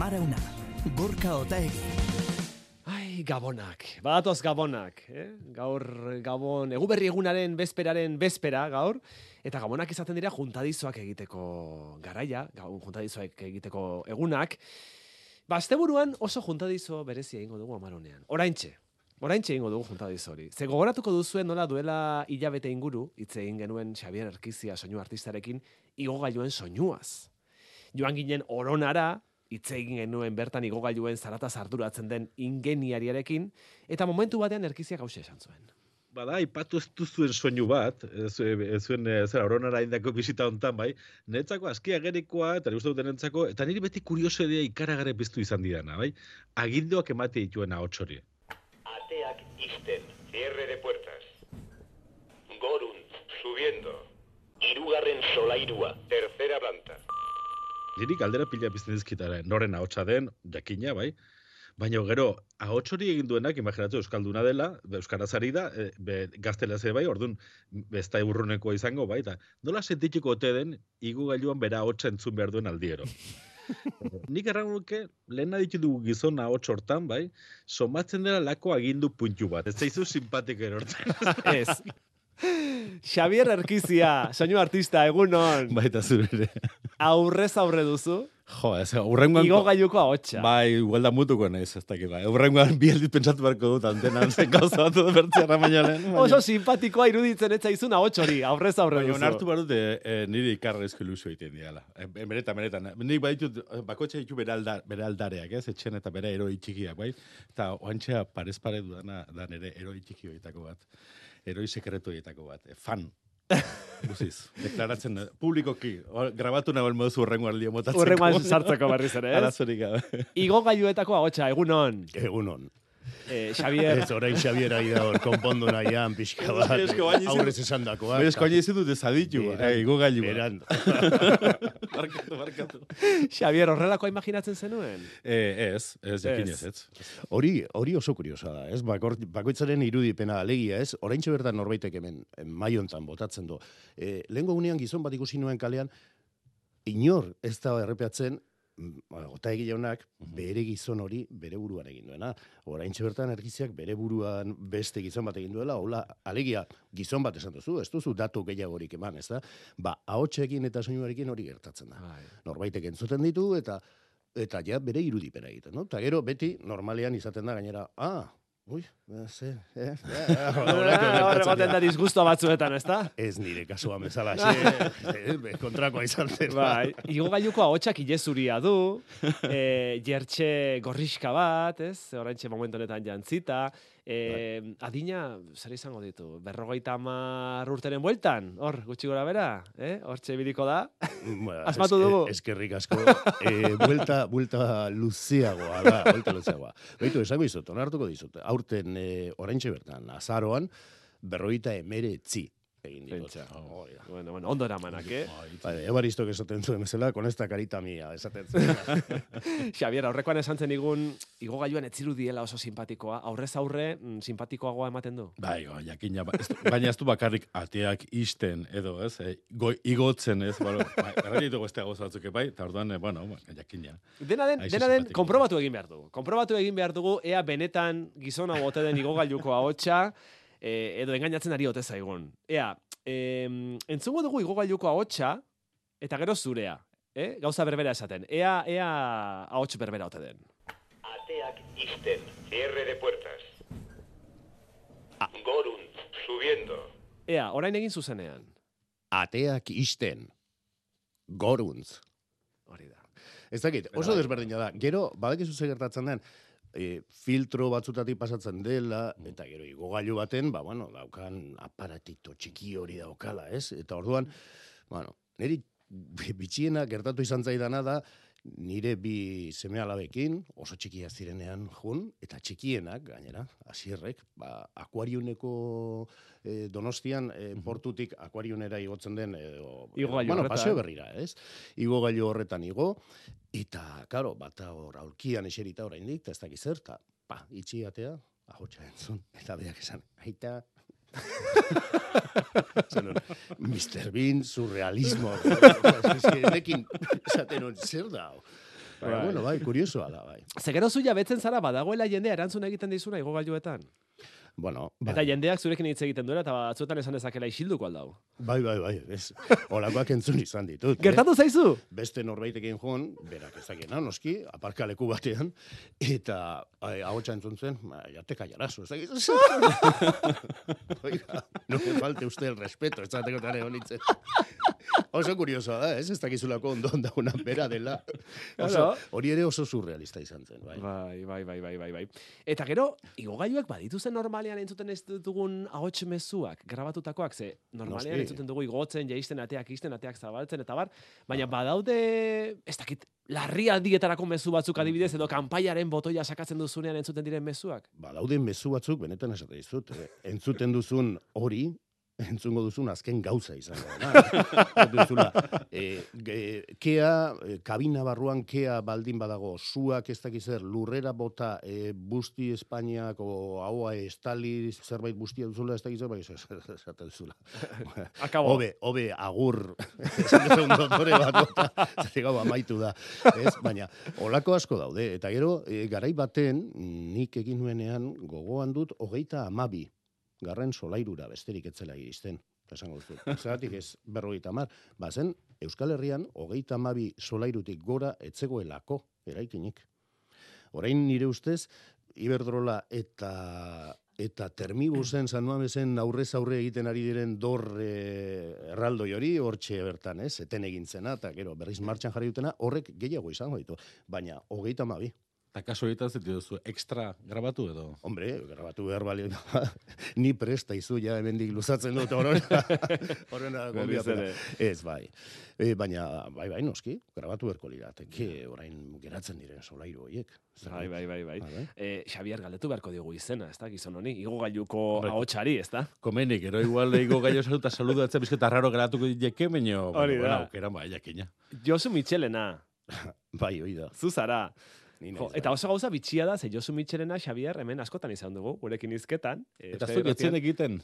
Amarauna, Gorka Otaegi. Ai, gabonak, badatoz gabonak, eh? gaur gabon, eguberri egunaren bezperaren bezpera gaur, eta gabonak izaten dira juntadizoak egiteko garaia, gaun juntadizoak egiteko egunak. Ba, asteburuan oso juntadizo berezia egingo dugu amaronean. Oraintxe, oraintxe egingo dugu juntadizo hori. Ze gogoratuko duzuen nola duela hilabete inguru, hitz egin genuen Xavier Erkizia soinu artistarekin, igogailuen soinuaz. Joan ginen oronara, hitz egin genuen bertan igogailuen zarata arduratzen den ingeniariarekin, eta momentu batean erkizia gauze esan zuen. Bada, ipatu ez duzuen soinu bat, ez, ez zuen e, zera oronara indako bizita hontan bai, netzako askia gerikoa, eta guztu duten entzako, eta niri beti kurioso edea ikaragare piztu izan didana, bai? Agindoak emate dituen ahots hori. Ateak isten, cierre de puertas. Goruntz, subiendo. Irugarren solairua, tercera planta. Niri galdera pila pizten dizkitara, noren ahotsa den, jakina, bai? Baina gero, ahots hori egin duenak, imaginatu Euskalduna dela, Euskaraz ari da, e, be, gaztelaz bai, orduan, besta urrunekoa izango, bai, eta nola sentitxiko ote den, igu gailuan bera ahotsa entzun behar duen aldiero. Nik errango nuke, lehen ditu dugu gizon ahots hortan, bai, somatzen dela lako agindu puntu bat. Ez zaizu simpatik erortzen. Ez. Xavier Erkizia, soinu artista, egunon. Baita zure. Aurrez aurre duzu. Jo, ez, urrengoan... Igo gaiuko ahotsa. Bai, igual da mutuko naiz, ez dakit, bai. Urrengoan bi aldiz pentsatu beharko dut, antenan zen gauza bat dut bertzea baino lehen. baina- Oso simpatikoa iruditzen ez zaizun ahots hori, aurrez aurre Baina duzu. onartu behar dut, e, e, nire ikarrezko ilusio egiten diala. E, e, beretan, beretan. Nik baditut, bakotxa ditu bere, alda, bere aldareak, ez? Etxen eta bere eroi txikiak, bai? Eta oantxea parez pare dudana da nire eroi txiki horietako bat. Eroi sekretu horietako bat. E, fan. Guziz, deklaratzen, da. publikoki, hor, grabatu nabel modu urrengo aldio motatzeko. Urrengoan sartzeko berriz ere, ez? Arazorik gabe. Igo gaiuetako ahotsa, egunon. Egunon. Eh, Xavier, Ez orain Xabier ari da hor, konpondu nahian, pixka bat. Ez Aurrez esan dakoa. Berez, koaina izin dut ezaditu, eh, igo gailu. Beran. Barkatu, barkatu. Xavier, horrelakoa imaginatzen zenuen? Eh, ez, ez, jakin Ez. ez, ez. Hori, hori oso kuriosa da, ez? Bakor, bakoitzaren irudipena alegia, ez? Oraintxe bertan norbaitek hemen eh, maiontan botatzen du. E, lehengo gunean gizon bat ikusi nuen kalean, inor ez da errepeatzen, Ota egi jaunak, bere gizon hori bere buruan egin duena. Oraintxe bertan ergiziak bere buruan beste gizon bat egin duela, hola, alegia gizon bat esan duzu, ez duzu datu gehiagorik eman, ez da? Ba, ahotsekin eta soinuarekin hori gertatzen da Bai. norbaitek entzuten ditu eta eta ja bere irudipena egiten, no? Ta gero beti normalean izaten da gainera, ah, ui, eh, ze, eh, eh, horrelako Hor gertatzen egoten dira. da disgusto batzuetan, ezta? Ez nire kasua bezala, xe, eh, kontrakoa izan zen. Bai, igo gaiuko ahotsak ilezuria du, e, jertxe gorriska bat, ez? Oraintxe momentu honetan jantzita. E, adina, zer izango ditu? Berrogeita hamar urteren bueltan? Hor, gutxi gora bera? Eh? Hortxe biliko da? Bueno, Asmatu eske- dugu. Eskerrik asko. Eh, buelta, buelta luzeagoa da, buelta luzeagoa. Baitu, esango dizut, onartuko dizut. Aurten eh, oraintxe bertan, azaroan, berroita emeretzi egin ditut. Da. Bueno, bueno, ondo eramanak, eh? Vale, Ebaristok esaten zuen bezala, con esta carita mía, esaten zuen. Xavier, aurrekoan esan zen igun, igo gaiuan etziru diela oso simpatikoa. Aurrez aurre, mm, simpatikoagoa ematen du. Bai, bai, jakina, ba, baina ez du bakarrik ateak isten, edo, ez, eh, go, igotzen, ez, bai, gara ditugu beste gauza batzuk, bai, eta orduan, eh, bueno, ba, jakina. Dena den, dena den, konprobatu egin behar dugu. Konprobatu egin behar dugu, ea benetan gizona bote den igogailuko ahotsa, e, edo engainatzen ari ote zaigun. Ea, em, entzungo dugu igogailuko ahotsa, eta gero zurea. Eh? Gauza berbera esaten. Ea, ea ahots berbera ote den. Ateak isten, cierre de puertas. Goruntz, subiendo. Ea, orain egin zuzenean. Ateak isten. Goruntz. Hori da. Ez dakit, oso desberdina da. Gero, badakizu ze gertatzen den, e, filtro batzutatik pasatzen dela, eta gero igogailu baten, ba, bueno, daukan aparatito txiki hori daukala, ez? Eta orduan, bueno, niri bitxiena gertatu izan zaidana da, nire bi seme alabekin, oso txikia zirenean jun, eta txikienak, gainera, asierrek, ba, akuariuneko eh, donostian, eh, portutik akuariunera igotzen den, edo, Igogailu bueno, horretan. paseo berrira, ez? Igogailu horretan igo, eta, karo, bata hor aulkian eserita oraindik, eta ez dakiz zer, eta, pa, itxi atea, ahotsa entzun, eta beak esan, aita, Zen hor, Mr. Bean, surrealismo. Enekin, esaten hon, zer da? Baina, Bai. bueno, bai, kuriosoa da, bai. Ze gero zu jabetzen zara badagoela jendea erantzun egiten dizuna igogailuetan. Bueno, bai. Eta jendeak zurekin hitz egiten duela eta batzuetan esan dezakela isilduko aldau. Bai, bai, bai, ez. Olakoak entzun izan ditut. eh? Gertatu zaizu? Beste norbaitekin joan, berak ezakena, noski, aparkaleku batean, eta ai, ahotsa entzun zen, jateka jarazu, ez dakit. Oiga, no me falte usted el respeto, ez zateko tare honitzen. Oso kuriosoa da, ez? Ez dakizulako ondon dauna bera dela. Oso, hori ere oso surrealista izan zen, bai. Bai, bai, bai, bai, bai, bai. Eta gero, igogailuak badituzen normalean entzuten ez dugun ahots mezuak, grabatutakoak, ze normalean Noski. entzuten dugu igotzen, jaisten ateak, isten ateak zabaltzen, eta bar, baina badaude, ez dakit, larrialdietarako mezu batzuk adibidez, edo kanpaiaren botoia sakatzen duzunean entzuten diren mezuak. Ba, dauden mezu batzuk, benetan esate dizut, eh, entzuten duzun hori, entzungo duzun azken gauza izango da. e, ge, kea, e, kabina barruan kea baldin badago, zuak ez dakiz zer, lurrera bota, e, busti Espainiak, o haua estali zerbait bustia duzula, ez dakiz bai, esaten duzula. Akabo. Obe, obe, agur, duzun dotore bat bota, gau amaitu da. Ez? Baina, olako asko daude. Eta gero, e, garai baten, nik egin nuenean, gogoan dut, hogeita amabi, garren solairura besterik etzela iristen. Esango duzu. Zeratik ez berrogeita amar. Bazen, Euskal Herrian, hogeita amabi solairutik gora etzegoelako eraikinik. Orain nire ustez, Iberdrola eta eta termibusen San Mamesen aurrez aurre egiten ari diren dor e, erraldoi hori hortxe bertan, ez? Eten egin zena, eta gero berriz martxan jarri dutena, horrek gehiago izango ditu. Baina, hogeita amabi. Eta kaso egiten zitu duzu, extra grabatu edo? Hombre, grabatu behar bali, ni presta izu ja hemendik luzatzen dut Berriz gonbidapena. ere. Ez, bai. E, baina, bai, bai, noski, grabatu beharko lirateke, orain geratzen diren solairu horiek. Bai, bai, bai, bai. Bai, bai. Eh, Xabier galdetu beharko diogu izena, ez da, gizon honi, igogailuko Hombre. ahotsari, ez da? Komenik, ero igual ego gaio saluta saludu atzea bizketa raro geratuko diteke, baino, Hori bueno, da. bueno, aukera bai, jakina. Josu Michelena, Bai, hoi da. Jo, eta bai. oso gauza bitxia da, ze Josu Michelena Xabier hemen askotan izan dugu, gurekin izketan. Eh, Eta zuk etzen egiten,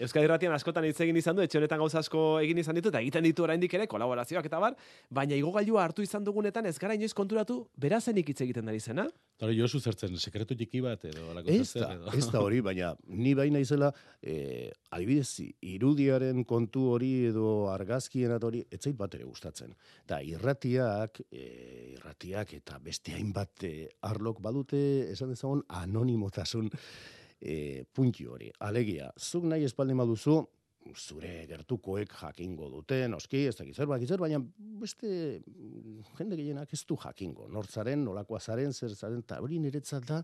Euskadi Irratian askotan hitz egin izan du, etxe honetan gauza asko egin izan ditu, eta egiten ditu oraindik ere, kolaborazioak eta bar, baina igogailua hartu izan dugunetan ez gara inoiz konturatu, berazenik hitz egiten ari zena. hori Josu zertzen, sekretu txiki bat edo, alako Ez da, edo. ez da hori, baina ni bai naizela, eh, adibidez, irudiaren kontu hori edo argazkien hori, etzait bat ere gustatzen. Eta irratiak, eh, irratiak eta beste hainbat eh, arlok badute, esan dezagun, anonimotasun eh, punti hori. Alegia, zuk nahi espaldin baduzu, zure gertukoek jakingo dute, noski, ez dakit zer, zer, baina beste mm, jende gehienak ez du jakingo. Nortzaren, nolakoa zaren, zer zaren, eta hori niretzat da,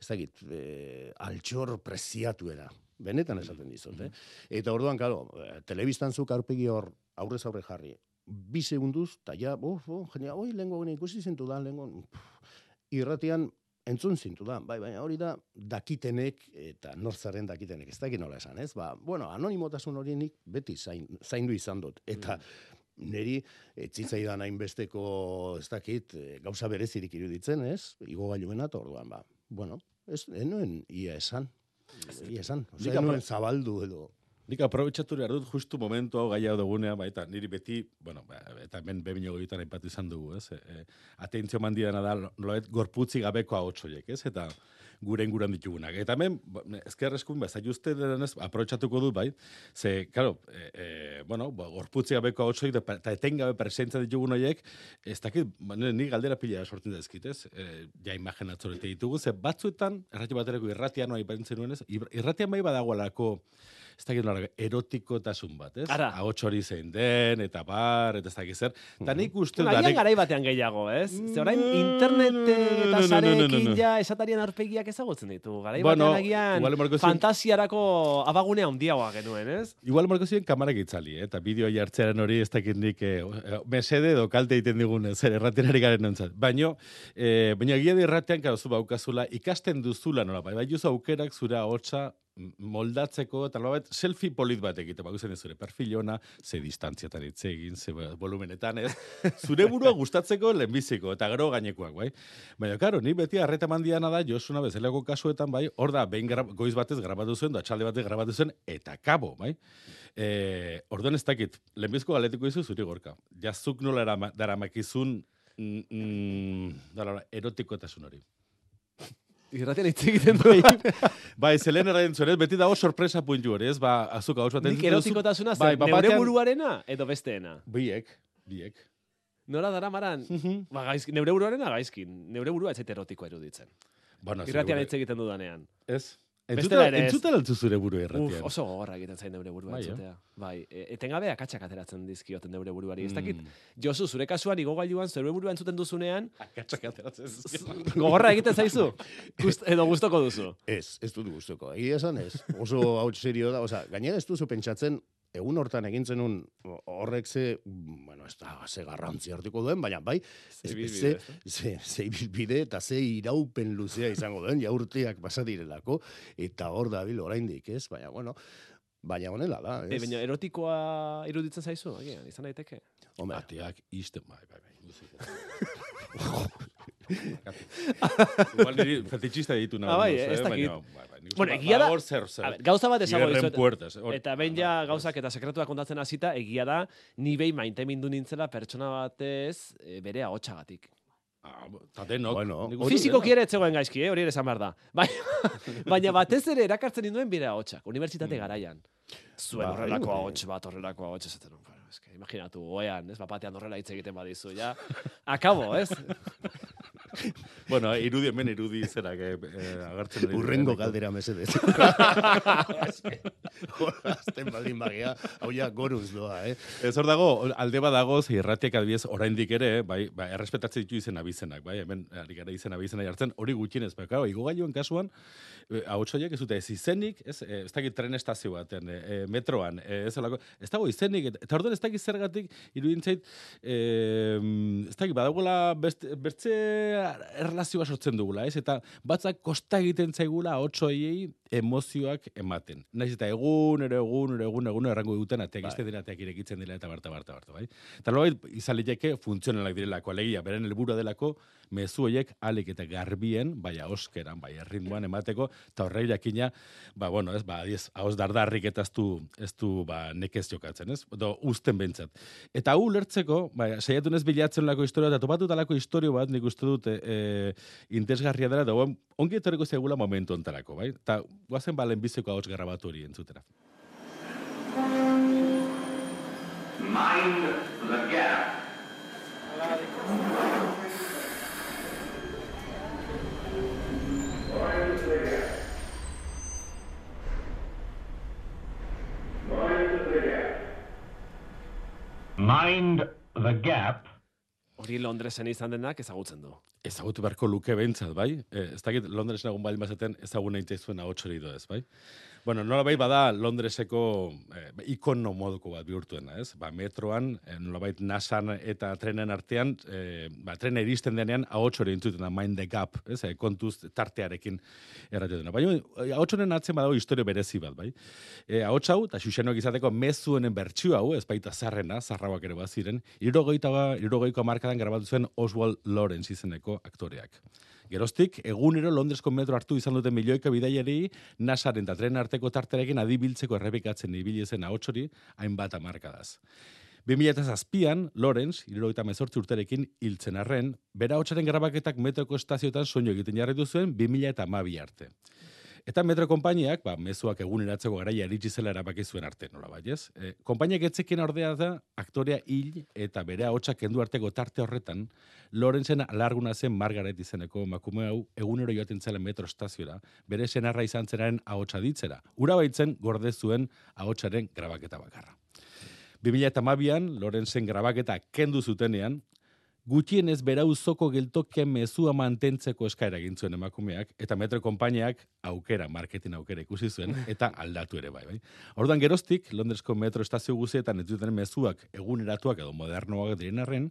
ez dakit, e, altxor preziatuera. Benetan esaten dizut, eh? Eta orduan, karo, eh, telebistan zuk aurpegi hor aurrez aurre jarri. Bi segunduz, eta ja, oh, oh, jendea, oi, gene ikusi zintu da, lehengo, pff, irratian entzun zintu da, bai, baina hori da dakitenek eta nortzaren dakitenek, ez dakit nola esan, ez? Ba, bueno, anonimotasun hori nik beti zain, zaindu izan dut, eta niri etzitzaidan hainbesteko, ez dakit, eh, gauza berezirik iruditzen, ez? Igo gailuena, orduan, ba, bueno, ez, enuen ia esan, ia esan, Osea, enuen zabaldu edo, Nik aprobetxatu behar dut justu momentu hau gaia dugunean, ba, eta niri beti, bueno, ba, eta hemen bebino goitan aipatu izan dugu, ez? E, e, atentzio mandiana da, loet gorputzi gabeko ahotsoiek, ez? Eta gure inguran ditugunak. Eta hemen, ba, ezker eskun, ba, zaiuzte denez, aprobetxatuko dut, bai? Ze, claro, e, e, bueno, ba, gorputzi gabeko ahotsoik, eta, eta etengabe presentzia ditugun horiek, ez dakit, ba, ni galdera pila sortzen dezkit, ez? E, ja imagen atzorete ditugu, ze batzuetan, errati baterako irratian, no, aipatzen nuen? Irratian bai badagoelako, ez dakit nola, erotikotasun bat, ez? Ara. Ahots hori zein den, eta bar, eta ez dakit zer. Eta nik uste dut, Agian darek- garai batean gehiago, ez? Ze orain Mm, internet eta sarekin ja esatarien aurpegiak ezagutzen ditu. Garai Bueno, agian fantasiarako abagunea handiagoa genuen, ez? Igual marko ziren kamarak itzali, eh? eta bideoa jartzearen hori ez dakit nik eh, eh, mesede edo kalte egiten digun zer erraten ari garen nontzat. Baino, eh, baina egia da irratean gara zu baukazula ikasten duzula nola, bai, bai juzu aukerak zure ahotsa m- moldatzeko, eta nolabait, selfie polit bat egite, bakuzen zure perfil ona, ze distantziatan hitz egin, ze volumenetan, ez? Zure burua gustatzeko lehenbiziko, eta gero gainekoak, bai? Baina, karo, ni beti arreta mandiana da, Josuna bezalako kasuetan, bai, hor da, behin goiz batez grabatu zuen, da txalde batez grabatu zuen, eta kabo, bai? E, orduan ez dakit, lehenbizko galetiko izu zuri gorka. Jazuk nola daramakizun Mm, mm, dala, erotikotasun hori. Irratian hitz egiten du. Bai, zelen erraien zuen, beti dago sorpresa puntu hori, ez? Ba, azuka hauts bat Nik erotikotasuna zen, bai, neure buruarena edo besteena. Biek, biek. Nora dara maran, ba, gaizki, neure buruarena gaizkin. Neure burua ez erotikoa eruditzen. Bueno, Irratian hitz egiten dudanean. Ez? Ez. entzuta altzu zure buru Uf, erratian. oso gogorra egiten zain neure burua Bai, eh? entzutea. Bai, e, etengabe akatsak ateratzen dizkioten neure buruari. Ez dakit, Mm. Josu, zure kasuan igogailuan zure burua entzuten duzunean, Akatsak ateratzen zizkio. gogorra egiten zaizu? Gust, edo gustoko duzu? Ez, ez dut gustuko. Egia esan ez. Oso hau serio da. Osa, gainera ez duzu pentsatzen, egun hortan egin zenun horrek ze, bueno, ez da, ze garrantzi hartuko duen, baina bai, ez, ibilbide, ze, ze, ze ibilbide eta ze iraupen luzea izango duen, jaurteak pasa direlako, eta hor da bil oraindik, ez? Baina, bueno, baina honela da, E, ez? baina erotikoa iruditzen zaizu? Agian, izan daiteke. Hombre, Atiak iste, bai, bai, bai. Igual niri fetichista ditu nahi. Ah, bai, ez eh, dakit. baina, bai, bai, Bueno, ba- egia da- zer, gauza bat esango Cierren dizuet. puertas. hor- Eta behin ja gauzak eta sekretuak kontatzen hasita, egia da, ni behin maitemindu nintzela pertsona batez e, bere ahotsagatik. Ah, denok. Bueno, Fiziko kiere etzegoen gaizki, eh? hori ere esan behar da. Baina, baina batez ere erakartzen ninduen bere ahotsak, unibertsitate garaian. Zuen Bai, horrelako bai. ahots bat, horrelako ahots esaten nuen. Bueno, eske, imaginatu, oean, ez, bapatean horrela hitz egiten badizu, ja, akabo, ez? Bueno, irudi hemen irudi zerak eh, agertzen. ari urrengo galdera mesedez. Azten baldin bagia, hau ja goruz doa, eh? Ez hor dago, alde badago, ze irratiak adibidez oraindik ere, bai, bai, errespetatzen ditu izen abizenak, bai, hemen ari gara izen abizena jartzen, hori gutxienez, bai, claro, igogailuen kasuan, eh, ahotsoiek ez dute ez izenik, ez, eh, ez dakit tren estazio baten, eh, metroan, ez olako, ez dago izenik, eta, eta orduan ez dakit zergatik, iruditzen zait, eh, ez dakit, badagoela beste, bertze erlazioa sortzen dugula, ez, eta batzak kosta egiten zaigula ahotsoiei emozioak ematen. Naiz eta egun, ero egun, ero egun, egun, errango duten, ateak Bai. dira, ateak irekitzen dira, eta barta, barta, barta, bai? Eta nolabait izan liteke funtzionalak direlako, alegia, beren helburua delako, mezu horiek alik eta garbien, bai oskeran, bai erritmoan emateko, eta horrei jakina, ba, bueno, ez, ba, adiez, hauz dardarrik eta ez du, ez du, ba, nekez jokatzen, ez? Do, usten bentsat. Eta hau ulertzeko, ba, saiatu nez bilatzen lako historia, eta topatu talako historio bat, nik uste dut, e, e, interesgarria dela, da, ongi etorriko zegula momentu ontarako, bai? Eta guazen balen biziko hau grabatu hori entzutera. Mind the gap. Mind the gap. Hori Londresen izan denak ezagutzen du. ezagutu beharko luke behintzat, bai? E, ez dakit Londresen egun baldin bazaten ezagun egin zuen ahotsori do ez, bai? Bueno, nolabait bada Londreseko eh, ikono moduko bat bihurtuena, ez? Ba, metroan, eh, nolabait nasan eta trenen artean, eh, ba, trena iristen denean ahotsori entzuten da, mind the gap, ez? Eh, kontuz tartearekin erraten dena. Baina, eh, ahotsonen atzen badago historio berezi bat, bai? E, ahots hau, eta xuxenoak izateko mezuenen bertsu hau, ez baita zarrena, zarrauak ere baziren, irurogeita, irurogeiko markadan grabatu zuen Oswald Lawrence izeneko aktoreak. Geroztik, egunero Londresko metro hartu izan duten milioika bidaiari, nasaren eta tren arteko tarterekin adibiltzeko errepikatzen ibili zen ahotsori, hainbat amarkadaz. 2007an, Lorenz, irurogeita mezortzi urterekin hiltzen arren, bera hotsaren grabaketak metroko estazioetan soinu egiten jarritu zuen 2012 arte. Eta metro konpainiak, ba, mezuak eguneratzeko garaia iritsi zela erabaki zuen arte, nola bai, ez? E, konpainiak etzekin ordea da, aktorea hil eta bere ahotsak kendu arteko tarte horretan, Lorenzen alarguna zen Margaret izeneko emakume hau egunero joaten zela metro estaziora, bere senarra izan zenaren ahotsa ditzera. Ura baitzen gorde zuen ahotsaren grabaketa bakarra. 2012an, Lorenzen grabaketa kendu zutenean, gutxienez berauzoko geltokian mezua mantentzeko eskaera egin zuen emakumeak, eta metro konpainiak aukera, marketing aukera ikusi zuen, eta aldatu ere bai. bai. Orduan geroztik, Londresko metro estazio guzietan ez duten mezuak eguneratuak edo modernoak diren arren,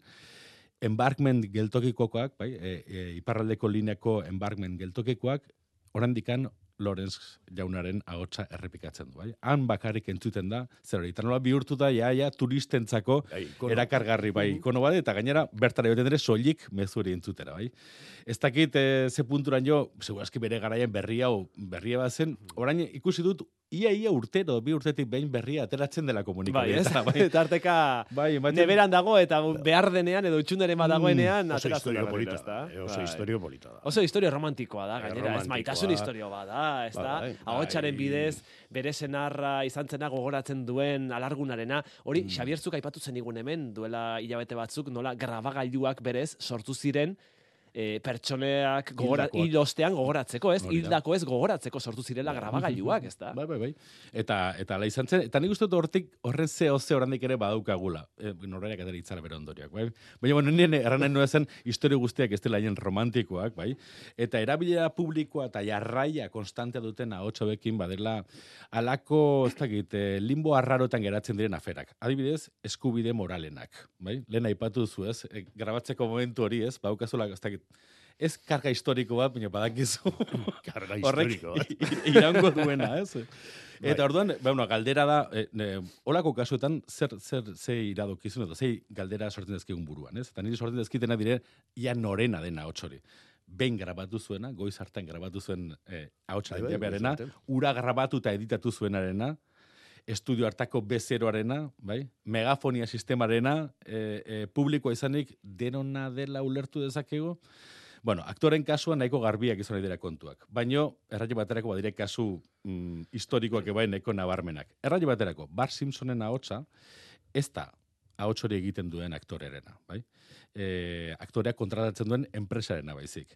embarkment geltokikoak, bai, e, e, iparraldeko lineako embarkment geltokikoak, orandikan Lorenz jaunaren ahotsa errepikatzen du, bai? Han bakarrik entzuten da, zer hori, bihurtu da, ja, ja, turistentzako Bai, ikono. erakargarri, bai, ikono bat, eta gainera, bertara joten ere, soilik mezu hori entzutera, bai? Ez dakit, e, ze punturan jo, segurazki bere garaian berri hau, berria bat zen, orain ikusi dut, ia ia urtero, bi urtetik behin berria ateratzen dela Bai, komunikabidea. bai. Eta arteka Bai, ematen- neberan dago eta behar denean edo utxunderen badagoenean Mm, oso historio da polita, ezta? eh, oso Bai. historio polita da. Oso historia romantikoa da, gainera, ez maitasun historio bat da, ez da? Bai, Ahotsaren bai. bidez, bere senarra izan zena gogoratzen duen alargunarena. Hori, Mm. Xabier Zuk aipatu zen igun hemen, duela hilabete batzuk, nola grabagailuak berez sortu ziren, e, pertsoneak gogora, Hildakoak. hil ostean gogoratzeko, ez? Hildako ez gogoratzeko sortu zirela grabagailuak, ez da? Bai, bai, bai. Eta, eta ala izan zen, eta nik uste dut hortik horren ze oraindik ere badaukagula. E, norberak atera itzara bere ondorioak, bai? Baina, bueno, nien erranen nuen zen historio guztiak ez dela romantikoak, bai? Eta erabilera publikoa eta jarraia konstantea duten ahotsa bekin badela alako, ez dakit, eh, limbo arrarotan geratzen diren aferak. Adibidez, eskubide moralenak, bai? Lehen aipatu duzu, ez? E, grabatzeko momentu hori, ez? Baukazula, ez dakit, ez karga historiko bat, baina badakizu. Karga historiko bat. i- iraungo duena, ez? Bai. Eta orduan, bueno, galdera da, e, ne, olako kasuetan, zer, zer, ze iradokizun, edo ze galdera sortzen dezkegun buruan, ez? Eta niri sortzen dezkitena dire, ia norena dena hotxori. Behin grabatu zuena, goiz hartan grabatu zuen eh, ahotsa Bai, bai, hartan. ura grabatu eta editatu zuenarena, estudio hartako bezeroarena, bai? Megafonia sistemarena, e, e, publikoa izanik, denona dela ulertu dezakegu, Bueno, aktoren kasuan nahiko garbiak izan dira kontuak. Baino, erraio baterako badire kasu mm, historikoak ebai nahiko nabarmenak. Erraio baterako, Bar Simpsonen ahotsa, ez da ahots hori egiten duen aktorerena, bai? E, aktoreak kontratatzen duen enpresarena baizik.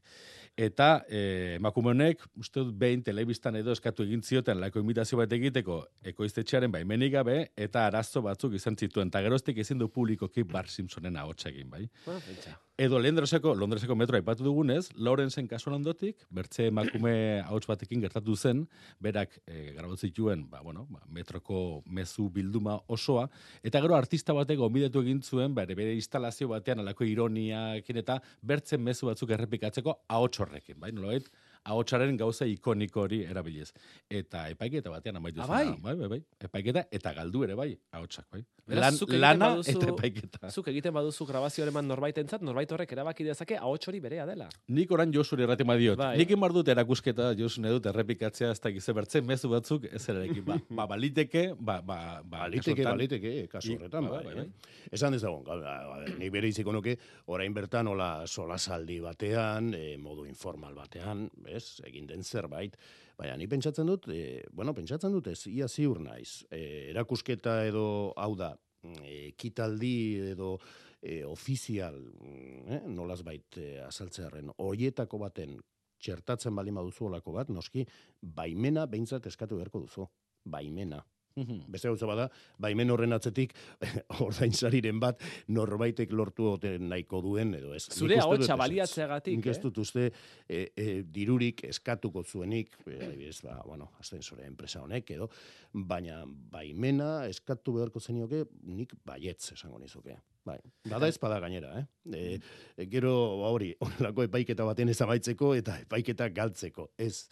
Eta e, emakume honek, uste dut behin telebistan edo eskatu egin zioten lako imitazio bat egiteko ekoiztetxearen baimenik gabe, eta arazo batzuk izan zituen, eta geroztik ezin du publikoki Bar Simpsonen ahotsa egin, bai? Pentsa. Edo Londreseko, Londreseko metro aipatu dugunez, Lawrenceen kasuan ondotik, bertze emakume ahots batekin gertatu zen, berak e, grabatu zituen, ba, bueno, ba, metroko mezu bilduma osoa, eta gero artista batek gonbidatu egin zuen, bere, bere instalazio batean alako ironiakin eta bertzen mezu batzuk errepikatzeko ahots horrekin, bai, nolabait, ahotsaren gauza ikoniko hori erabiliz. Eta epaiketa batean amaitu Ah, zen. bai? bai, bai, bai. Epaiketa eta galdu ere bai, ahotsak, bai. Lan, lana baduzu- eta epaiketa. Zuk egiten baduzu grabazioaren bat norbaitentzat, norbait horrek erabaki dezake ahots hori berea dela. Nik oran Josuri erraten badiot. Bai. Nik emar dut erakusketa, Josu nahi dut errepikatzea, ez da bertzen mezu batzuk, ez erarekin. Ba, ba, baliteke, ba, ba, ba, Baliteke, kasu honetan- baliteke, kasu I- horretan, bai, bai, bai, eh? Esan dezagun, ga- ga- ga- nik bere iziko nuke, orain bertan, hola solasaldi batean, e, modu informal batean, ez, egin den zerbait, baina ni pentsatzen dut, e, bueno, pentsatzen dut ez, ia ziur naiz, e, erakusketa edo, hau da, mm, ekitaldi edo e, ofizial, mm, eh, nolaz bait e, azaltzearen, horietako baten txertatzen bali baduzu olako bat, noski, baimena behintzat eskatu beharko duzu. Baimena. Mhm. Beste gauza bada, baimen horren atzetik ordainsariren bat norbaitek lortu ote nahiko duen edo ez. Zure ahotsa baliatzeagatik, Nik ez eh? dut uste e, e, dirurik eskatuko zuenik, e, adibidez, ba, bueno, ascensore enpresa honek edo, baina baimena eskatu beharko zenioke nik baietz esango nizuke. Bai, bada ez bada gainera, eh? E, e, gero ba, hori, onelako epaiketa baten ez amaitzeko eta epaiketa galtzeko. Ez,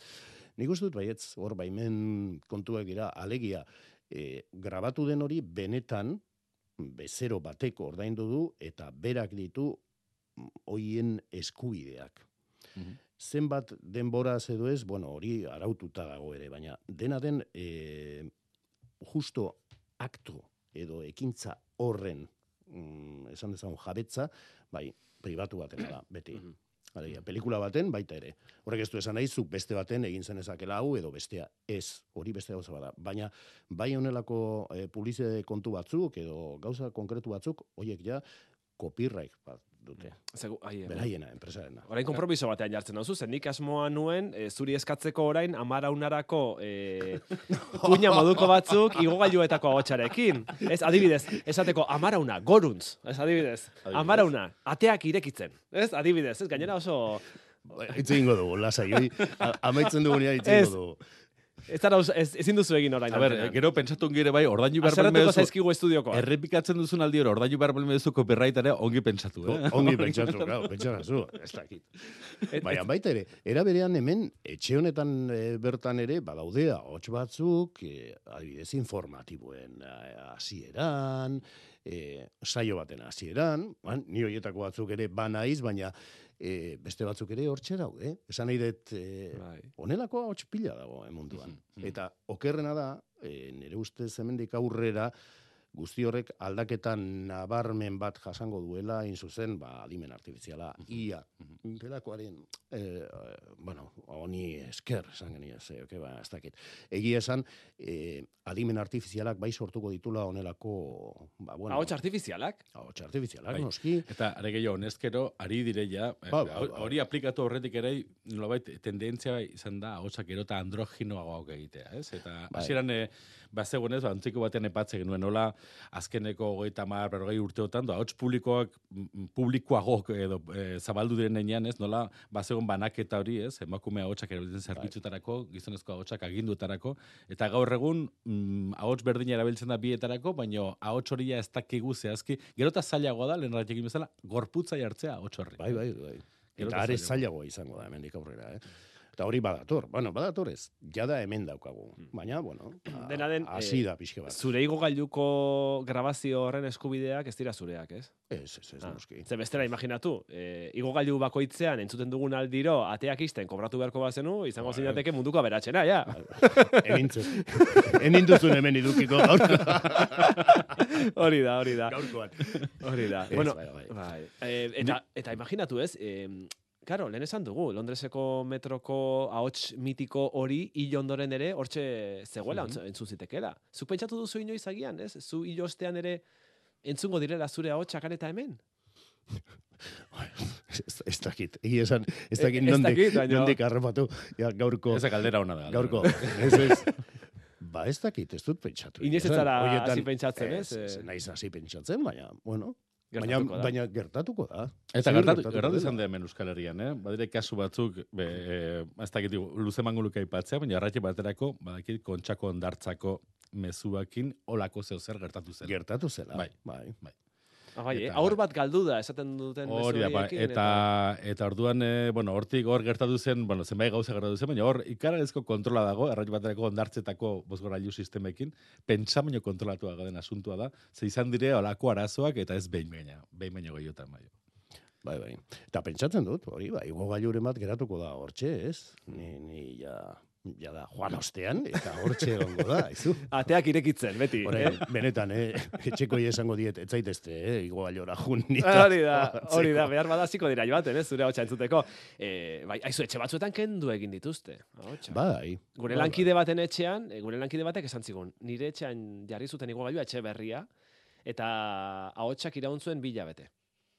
nik uste dut baietz, hor baimen kontuak dira, alegia, e, grabatu den hori benetan bezero bateko ordaindu du eta berak ditu mm, hoien eskubideak. Mhm. Zenbat denboraz edo ez, bueno, hori araututa dago ere, baina dena den e, justo akto edo ekintza horren mm, esan dezagun jabetza, bai, pribatu batena da, beti. Mhm. Alegia, pelikula baten baita ere. Horrek ez du esan nahi, zuk beste baten egin zen ezakela hau edo bestea ez, hori beste gauza bada. Baina bai honelako e, publizitate kontu batzuk edo gauza konkretu batzuk, hoiek ja copyright bat dute. Zegu, ai, Beraiena, enpresarena. Orain konpromiso batean jartzen duzu, zen nik asmoa nuen, e, zuri eskatzeko orain, amaraunarako e, kuña moduko batzuk igogailuetako ahotsarekin. Ez, adibidez, esateko amarauna, goruntz, ez adibidez. Amarauna, ateak irekitzen. Ez, adibidez, ez, gainera oso... Itz egingo dugu, lasai, amaitzen dugunean itz Ez. egingo dugu. Ez, zara, ez, ezin duzu egin orain. A ber, gero pentsatu gire bai, ordainu behar Azerratuko balmeduzu, zaizkigu estudioko. errepikatzen duzun aldi hori, ordainu behar balmeduzu copyrightare ongi pentsatu, eh? Ongi pentsatu, claro, pentsatu, ez dakit. Baina baita ere, era berean hemen, etxe honetan e, bertan ere, badaudea, hots batzuk, e, adibidez informatiboen eh, hasieran, e, saio baten hasieran, ni horietako batzuk ere banaiz, baina e, beste batzuk ere hortxe daude. Esan nahi dut, e, Bai. onelako hauts pila dago eh, munduan. Mhm, mhm. Eta okerrena da, e, nire ustez hemendik aurrera, guzti horrek aldaketan nabarmen bat jasango duela, in zuzen, ba, adimen artifiziala, ia, delakoaren, e, bueno, honi esker, esan genia, ze, oke, ba, ez dakit. Egia esan, e, adimen artifizialak bai sortuko ditula onelako, ba, bueno, Ahots artifizialak? ahots artifizialak, Bai. noski, Eta are gehiago, honezkero, ari direia, Ba, ba, ba. hori aplikatu horretik ere, nolabait, tendentzia izan da, hotxak gero eta androginoagoak egitea, ez? Eta Bai. hasieran e, bazegoenez, ba, antziko batean epatze genuen, nola, azkeneko hogeita mar, berrogei urteotan, da, hots publikoak, mm, publikoagok edo e, zabaldu diren einean, ez? Nola, bazegon banaketa hori, ez? Emakumea hotxak erabiltzen zerbitzutarako, gizonezko hotxak agindutarako, eta gaur egun, mm, ahots berdina erabiltzen da bietarako, baino ahots hori ja ez dakigu zehazki, gero eta zailagoa da, lehen ratxekin bezala, gorputza jartzea ahots horri. bai, bai, bai. Gero Eta are zailagoa izango da, hemendik aurrera, eh? Eta hori badator, bueno, badator ez, jada hemen daukagu. Baina, bueno, a- Dena den, hasi eh, da pixke bat. Zure igogailuko grabazio horren eskubideak ez dira zureak, ez? Ez, ez, ez, Ah, noski. Ze bestera imaginatu, e, igogailu bakoitzean entzuten dugun aldiro ateak isten kobratu beharko bazenu, izango Bai. zinateke munduko aberatsena, ja. Enintzen. Eninduzun hemen idukiko hori da, hori da. gaurkoan. Hori da. Bueno, bai, bai. bai. E, eta, eta imaginatu ez, e, Karo, lehen esan dugu, Londreseko metroko ahots mitiko hori hil ondoren ere hortxe zegoela mm entzun zitekela. Zuk pentsatu duzu inoiz agian, ez? Zu hil ostean ere entzungo direla zure ahotsak han eta hemen? Ez, dakit, egia esan, ez dakit Ez nondik, nondik harrapatu. Ja, gaurko, Ez galdera hona da. gaurko. Ez, ez. Ba, ez dakit, ez dut pentsatu. Inoiz ez zara hasi pentsatzen, ez? Ez, ez naiz hasi pentsatzen, baina, bueno, baina, da. baina gertatuko da. Eta gertatu, gertatu izan da hemen Euskal Herrian, eh? Badire kasu batzuk, be, e, ez dakit, luze manguluka aipatzea, baina arratxe baterako, badakit, kontxako ondartzako mezuakin olako zeo zer gertatu zen. Gertatu zela. Bai. bai. Ah, bai, eh? Eta- aur bat galdu da, esaten duten Hori da, ba, horiekin, eta, eta orduan, e, bueno, hortik hor gertatu zen, bueno, zenbait gauza gertatu zen, baina hor ikararezko kontrola dago, erratxe baterako ondartzetako bozgorailu sistemekin, pentsamino kontrolatua den asuntua da, ze izan dire olako arazoak eta ez behin baina, behin baino gehiotan bai. Bai, bai. Eta pentsatzen dut, hori, bai, igogailuren bat geratuko da hortxe, ez? Ni, ni ja, ja da, joan ostean, eta hortxe egongo da, izu. Ateak irekitzen, beti. Eh? benetan, eh, etxeko esango diet, ez zaitezte, eh, igogailora jun. ni Hori da, hori da, behar badaziko dira joaten, ez, zure hotxa entzuteko. E, bai, aizu, etxe batzuetan kendu egin dituzte. ahotsak. Bai. Gure bai, lankide baten etxean, e, gure lankide batek esan zigun, nire etxean jarri zuten igogailua etxe berria, eta ahotsak iraun zuen bila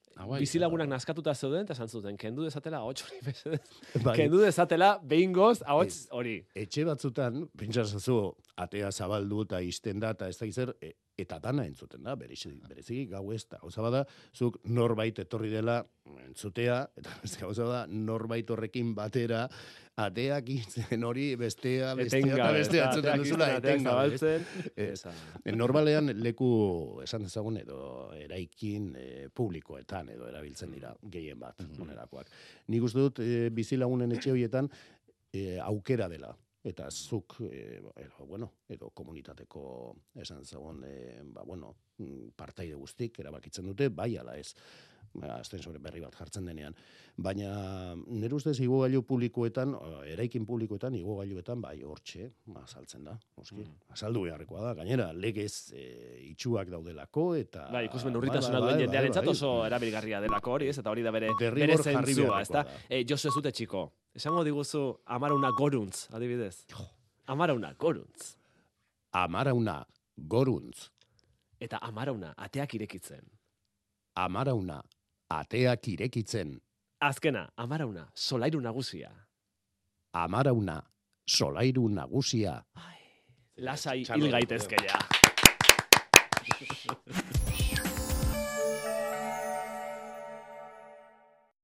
bete. Ah, bai. Bizilagunak naskatuta zeuden, eta esan zuten, kendu dezatela ahots hori, mesedez. Bai. kendu dezatela behin goz ahots hori. Etxe batzutan, pentsazazu, atea zabaldu eta izten da, eta ez da zer, e, eta dana entzuten da, berezi, bereziki gau ez da. Gauza bada, zuk norbait etorri dela entzutea, eta beste gauza da, norbait horrekin batera, ateak itzen hori, bestea, bestea, eta Etengabe, bestea eta entzuten duzula, izten, ateak etengabe. ez? zabaltzen. Eh, Esa. E, Normalean leku esan dezagun edo eraikin e, publikoetan edo erabiltzen dira gehien bat onerakoak. Nik uste dut e, bizilagunen etxe horietan e, aukera dela eta zuk e, edo, bueno, edo komunitateko esan dezagun e, ba, bueno, mm, partaide guztik erabakitzen dute bai ala ez ba, ascensore berri bat jartzen denean. Baina nire ustez igogailu publikoetan, eh, eraikin publikoetan, igogailuetan, bai, hortxe, ba, saltzen da, noski. Azaldu beharrekoa da, gainera, legez e, itxuak daudelako, eta... Bai, ikusmen urritasuna duen jendearentzat oso erabilgarria delako hori, ez? Eta hori da bere, bere zentzua, ezta? da. E, Josu ez dute txiko. Esango diguzu amarauna goruntz, adibidez. Amarauna goruntz. Amarauna, goruntz, Eta amarauna ateak irekitzen. amarauna, ateak irekitzen, Azkena, amarauna, solairu nagusia. amarauna, solairu nagusia. Lasai Txalo, hil gaitezke ja.